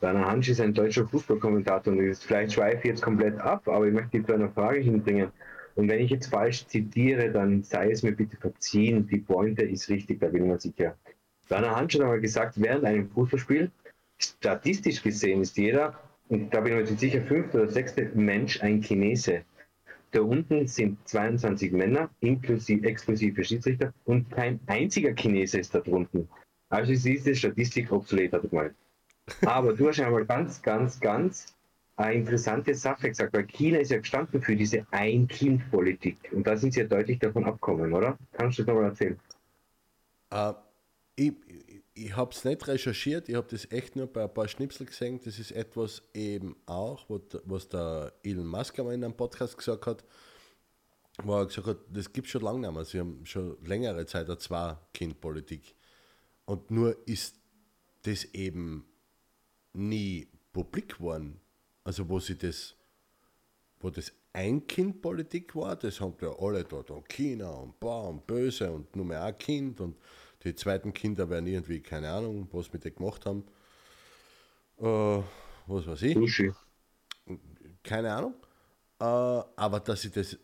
Werner Hansch ist ein deutscher Fußballkommentator und vielleicht schweife ich jetzt komplett ab, aber ich möchte dir zu einer Frage hinbringen. Und wenn ich jetzt falsch zitiere, dann sei es mir bitte verziehen. Die Pointe ist richtig, da bin ich mir sicher. Werner Hansch hat einmal gesagt, während einem Fußballspiel, statistisch gesehen ist jeder, da bin ich mir sicher, fünfte oder sechste Mensch ein Chinese. Da unten sind 22 Männer, inklusive, exklusive Schiedsrichter, und kein einziger Chinese ist da drunten. Also ist diese Statistik obsolet, hat er gemeint. Aber du hast einmal ganz, ganz, ganz eine interessante Sache gesagt, weil China ist ja gestanden für diese Ein-Kind-Politik. Und da sind sie ja deutlich davon abgekommen, oder? Kannst du das nochmal erzählen? Uh, ich ich habe es nicht recherchiert, ich habe das echt nur bei ein paar Schnipsel gesehen. Das ist etwas eben auch, was der Elon Musk einmal in einem Podcast gesagt hat, wo er gesagt hat, das gibt schon lange nicht mehr. Sie haben schon längere Zeit eine Zwei-Kind-Politik. Und nur ist das eben nie publik geworden. Also wo sie das, wo das Ein-Kind-Politik war, das haben ja alle da, da China und Bar und Böse und nur mehr ein Kind und die zweiten Kinder werden irgendwie, keine Ahnung, was mit denen gemacht haben. Äh, was weiß ich. Sushi. Keine Ahnung. Äh, aber dass ich das,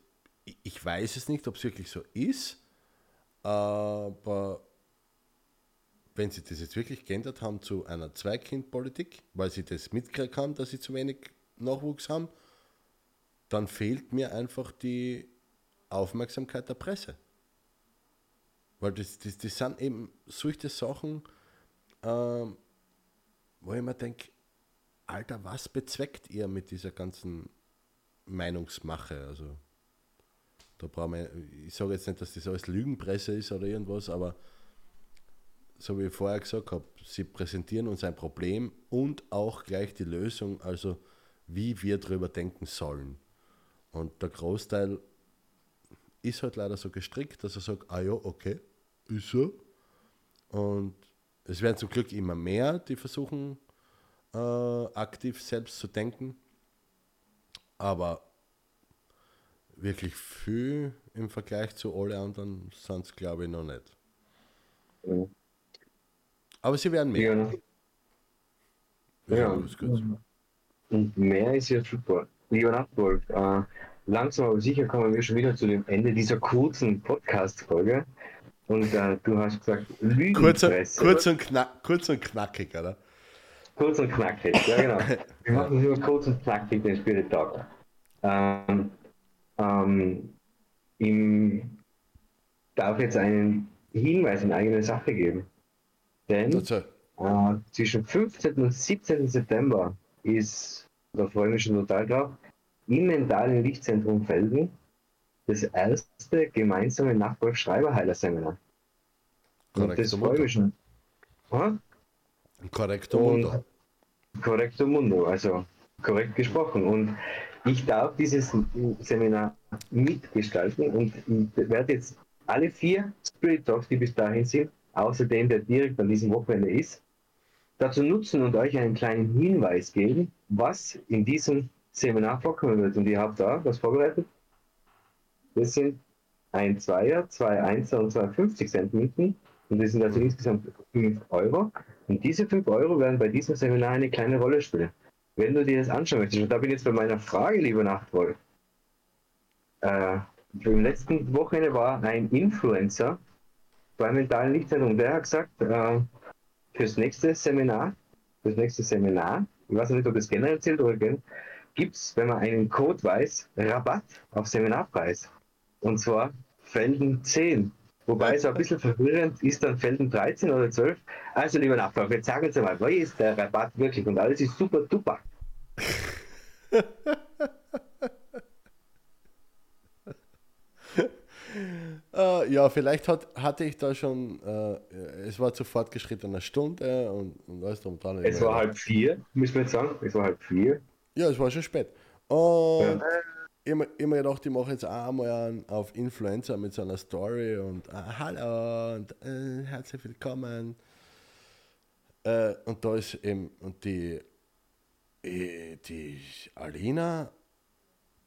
ich weiß es nicht, ob es wirklich so ist, aber wenn sie das jetzt wirklich geändert haben zu einer Zweikindpolitik, weil sie das mitgekriegt haben, dass sie zu wenig Nachwuchs haben, dann fehlt mir einfach die Aufmerksamkeit der Presse. Weil das, das, das sind eben solche Sachen, ähm, wo ich mir denke, Alter, was bezweckt ihr mit dieser ganzen Meinungsmache? Also, da brauchen wir, ich sage jetzt nicht, dass das alles Lügenpresse ist oder irgendwas, aber so wie ich vorher gesagt habe, sie präsentieren uns ein Problem und auch gleich die Lösung, also wie wir darüber denken sollen. Und der Großteil ist halt leider so gestrickt, dass er sagt, ah ja, okay, ist so. Und es werden zum Glück immer mehr, die versuchen, äh, aktiv selbst zu denken. Aber wirklich viel im Vergleich zu allen anderen sind es, glaube ich, noch nicht. Mhm. Aber sie werden mehr. Ja. ja. Und mehr ist ja super. Lieber Nachtwolf, äh, langsam aber sicher kommen wir schon wieder zu dem Ende dieser kurzen Podcast-Folge. Und äh, du hast gesagt, Lügenpresse. Kurz, kurz, und knack, kurz und knackig, oder? Kurz und knackig, ja genau. <laughs> Wir machen nur kurz und knackig den Spirit Talk. Ähm, ähm, ich darf jetzt einen Hinweis in eigene Sache geben. Denn äh, zwischen 15. und 17. September ist, da freue ich mich schon total drauf, im mentalen Lichtzentrum Felden das erste gemeinsame Nachbar-Schreiberheiler-Seminar. Und das freue ich mich schon. Ha? Korrekto Mundo. Korrekto Mundo, also korrekt gesprochen. Und ich darf dieses Seminar mitgestalten und werde jetzt alle vier Spirit Talks, die bis dahin sind, außerdem der direkt an diesem Wochenende ist, dazu nutzen und euch einen kleinen Hinweis geben, was in diesem Seminar vorkommen wird. Und ihr habt da was vorbereitet. Das sind ein Zweier, zwei Einser und zwei 50 Cent Münzen. Und das sind also insgesamt 5 Euro. Und diese 5 Euro werden bei diesem Seminar eine kleine Rolle spielen. Wenn du dir das anschauen möchtest, und da bin ich jetzt bei meiner Frage, lieber Nachtwolf. Äh, Im letzten Wochenende war ein Influencer bei mentalen Lichtzeitung, der hat gesagt, äh, fürs nächste Seminar, fürs nächste Seminar, ich weiß nicht, ob das generell zählt oder gibt es, wenn man einen Code weiß, Rabatt auf Seminarpreis. Und zwar Felden 10. Wobei es ein bisschen verwirrend ist, dann Felden 13 oder 12. Also, lieber Nachbar, jetzt sagen Sie mal, wo ist der Rabatt wirklich? Und alles ist super duper. äh, <laughs> ja, vielleicht hat, hatte ich da schon, äh, es war zu fortgeschrittener Stunde und, und alles drum dran. Es war halb vier, müssen wir jetzt sagen. Es war halb vier. Ja, es war schon spät. Und ja. Immer, immer gedacht, ich mache jetzt auch mal auf Influencer mit so einer Story und ah, hallo und äh, herzlich willkommen. Äh, und da ist eben, und die, äh, die Alina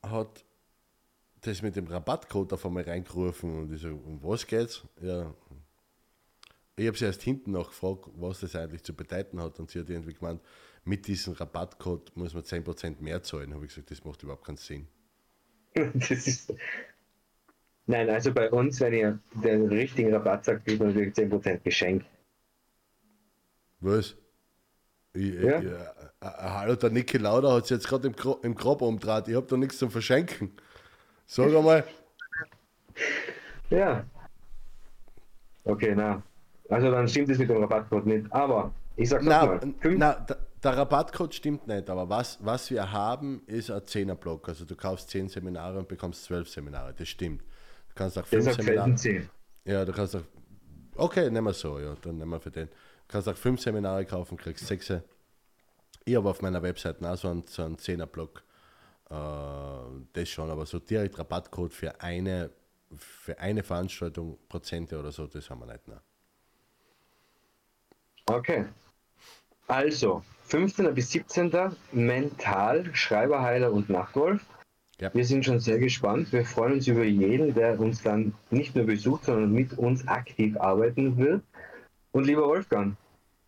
hat das mit dem Rabattcode auf einmal reingerufen und ich so, um was geht's? Ja. Ich habe sie erst hinten noch gefragt, was das eigentlich zu bedeuten hat und sie hat irgendwie gemeint, mit diesem Rabattcode muss man 10% mehr zahlen. Habe ich gesagt, das macht überhaupt keinen Sinn. <laughs> Das ist Nein, also bei uns, wenn ihr den richtigen Rabatt sagt, kriegt man natürlich 10% Geschenk. Was? Ich, ja? ich, äh, äh, hallo, der Niki Lauda hat sich jetzt gerade im, Gro im Grab umgedreht. Ich habe da nichts zum Verschenken. Sag einmal. Ja. Okay, na. Also dann stimmt es mit dem Rabattcode nicht. Aber ich sag na, mal. Na, der, der Rabattcode stimmt nicht, aber was, was wir haben, ist ein 10er-Block. Also du kaufst 10 Seminare und bekommst 12 Seminare. Das stimmt. Du kannst auch 5 Seminare. 10. Ja, du kannst auch. Okay, nehmen wir so, ja, dann nehmen wir für den. Du kannst auch 5 Seminare kaufen, kriegst 6. Ich habe auf meiner Website auch so einen, so einen 10er-Block äh, das schon, aber so direkt Rabattcode für eine, für eine Veranstaltung, Prozente oder so, das haben wir nicht. Ne? Okay. Also, 15. bis 17. Mental, Schreiberheiler und Nachtwolf. Ja. Wir sind schon sehr gespannt. Wir freuen uns über jeden, der uns dann nicht nur besucht, sondern mit uns aktiv arbeiten wird. Und lieber Wolfgang,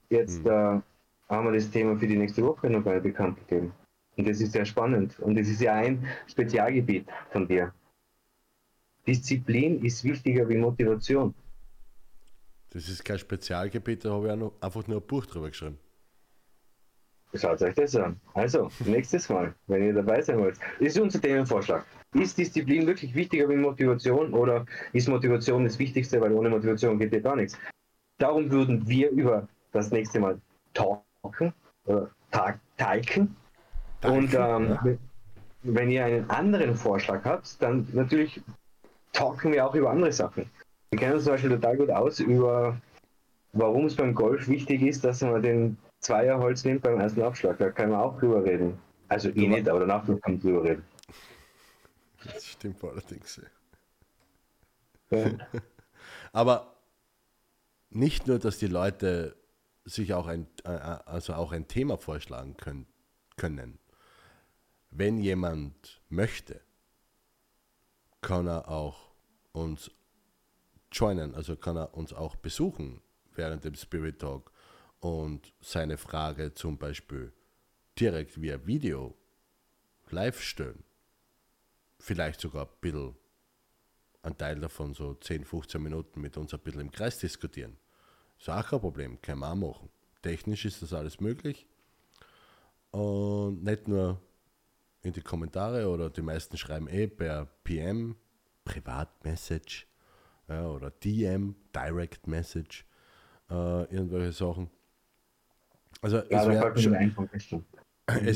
jetzt hm. äh, haben wir das Thema für die nächste Woche noch mal bekannt gegeben. Und das ist sehr spannend. Und das ist ja ein Spezialgebiet von dir. Disziplin ist wichtiger wie Motivation. Das ist kein Spezialgebiet, da habe ich auch noch, einfach nur ein Buch drüber geschrieben. Schaut euch das an. Also, nächstes Mal, wenn ihr dabei sein wollt. Das ist unser Themenvorschlag. Ist Disziplin wirklich wichtiger wie Motivation oder ist Motivation das Wichtigste, weil ohne Motivation geht ja gar nichts? Darum würden wir über das nächste Mal talken oder talken. Und ähm, ja. wenn ihr einen anderen Vorschlag habt, dann natürlich talken wir auch über andere Sachen. Wir kennen uns zum Beispiel total gut aus über, warum es beim Golf wichtig ist, dass man den Zweierholz nimmt beim ersten Abschlag. Da kann man auch drüber reden. Also ich nicht, aber danach kann man drüber reden. Das stimmt allerdings. Ja. <laughs> aber nicht nur, dass die Leute sich auch ein, äh, also auch ein Thema vorschlagen können, können. Wenn jemand möchte, kann er auch uns joinen, also kann er uns auch besuchen während dem Spirit Talk und seine Frage zum Beispiel direkt via Video live stellen. Vielleicht sogar ein bisschen ein Teil davon, so 10, 15 Minuten mit uns ein bisschen im Kreis diskutieren. Ist auch kein Problem, kann man auch machen. Technisch ist das alles möglich. Und nicht nur in die Kommentare oder die meisten schreiben eh per PM, Privatmessage ja, oder DM, Direct Message, äh, irgendwelche Sachen. Also ja, es wäre schon,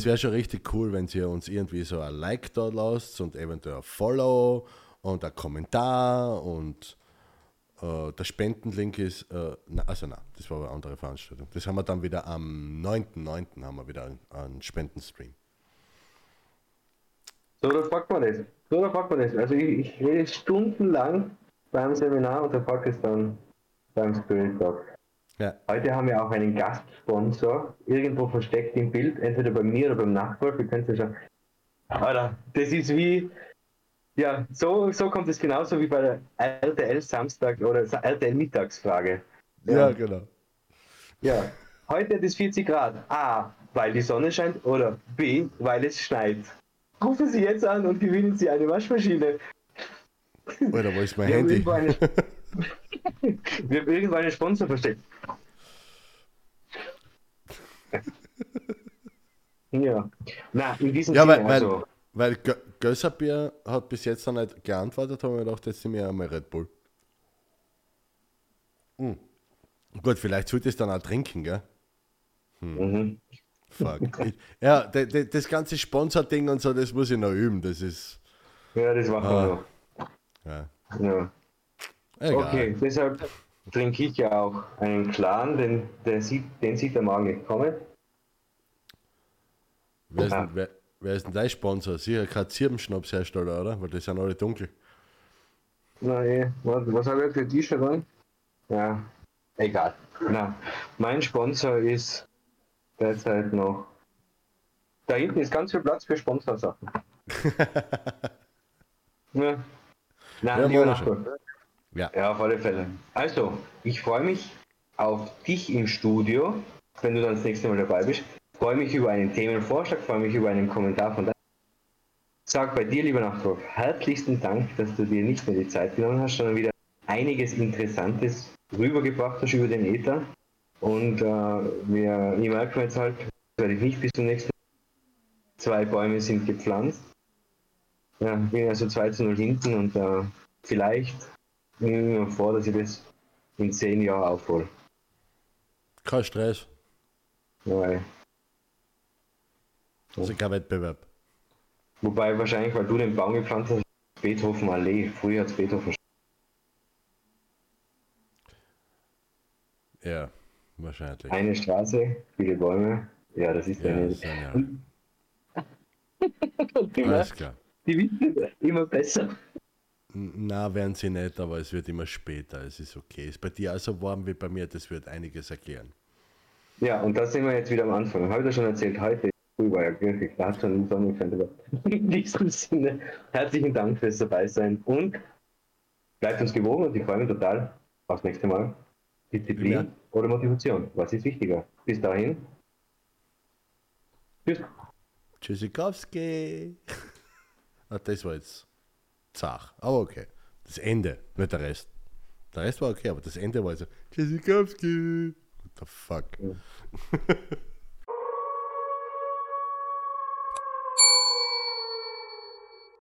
wär schon richtig cool, wenn ihr uns irgendwie so ein Like da lasst und eventuell ein Follow und ein Kommentar und äh, der Spendenlink ist, äh, na, also nein, das war eine andere Veranstaltung. Das haben wir dann wieder am 9.9. haben wir wieder einen, einen Spendenstream. So, da packt man das. So, da packt man das. Also ich, ich rede stundenlang beim Seminar und da packe ich es dann beim Spirit Talk. Ja. Heute haben wir auch einen Gastsponsor, irgendwo versteckt im Bild, entweder bei mir oder beim Nachbar. Wir können es ja schon. Alter, das ist wie, ja, so, so kommt es genauso wie bei der RTL Samstag oder RTL Mittagsfrage. Ja, ja genau. Ja, heute hat es 40 Grad. A, weil die Sonne scheint oder B, weil es schneit. Rufen Sie jetzt an und gewinnen Sie eine Waschmaschine. Oder wo ist mein Handy? <laughs> Wir haben irgendwo einen Sponsor versteckt. ja. Na, in diesem ja, Sinne, weil, also, weil, weil Gösserbier hat bis jetzt noch nicht geantwortet, haben wir gedacht, jetzt sind wir einmal Red Bull. Hm. Gut, vielleicht sollte es dann auch trinken, gell? Hm. Mhm. Fuck. Ich, <laughs> ja, das ganze Sponsor-Ding und so, das muss ich noch üben. Das ist. Ja, das machen wir noch. Ja. ja. Okay, deshalb trinke ich ja auch einen klaren, den, den, sieht, den sieht der Magen nicht kommen. Wer ist, denn, wer, wer ist denn dein Sponsor? Sicher kein Zirbenschnapshersteller, oder? Weil die sind alle dunkel. Nein, was, was habe ich für T-Shirt an? Ja, egal. Na, mein Sponsor ist derzeit noch. Da hinten ist ganz viel Platz für Sponsorsachen. <laughs> ja. Nein, ja, lieber Nachbar. Ja. ja, auf alle Fälle. Also, ich freue mich auf dich im Studio, wenn du dann das nächste Mal dabei bist. Freue mich über einen Themenvorschlag, freue mich über einen Kommentar von dir. Sag bei dir, lieber Nachbar, herzlichsten Dank, dass du dir nicht mehr die Zeit genommen hast, sondern wieder einiges Interessantes rübergebracht hast über den Ether. Und äh, wir, ich merke jetzt halt, werde ich nicht bis zum nächsten Mal. Zwei Bäume sind gepflanzt. Ja, bin also 2 zu 0 hinten und äh, vielleicht nehme ich mir vor, dass ich das in zehn Jahren aufhole. Kein Stress. Nein. Also kein Wettbewerb. Wobei wahrscheinlich, weil du den Baum gepflanzt hast, Beethoven Allee. Früher hat es Beethoven. Ja, wahrscheinlich. Eine Straße, viele Bäume. Ja, das ist ja, eine. Das ist eine... <laughs> Alles klar. Die Witze immer besser. Na, werden sie nicht, aber es wird immer später. Es ist okay. Ist bei dir also warm wie bei mir, das wird einiges erklären. Ja, und da sind wir jetzt wieder am Anfang. Habe ich ja schon erzählt, heute früh war ja wirklich, da hat schon im Sommer <laughs> In diesem Sinne, herzlichen Dank fürs Dabeisein und bleibt uns gewogen und ich freue mich total aufs nächste Mal. Disziplin ja. oder Motivation? Was ist wichtiger? Bis dahin. Tschüss. Tschüssikowski. <laughs> ah, das war jetzt zach. Aber okay. Das Ende, nicht der Rest. Der Rest war okay, aber das Ende war so, Tschüssikowski. What the fuck? Ja. <laughs>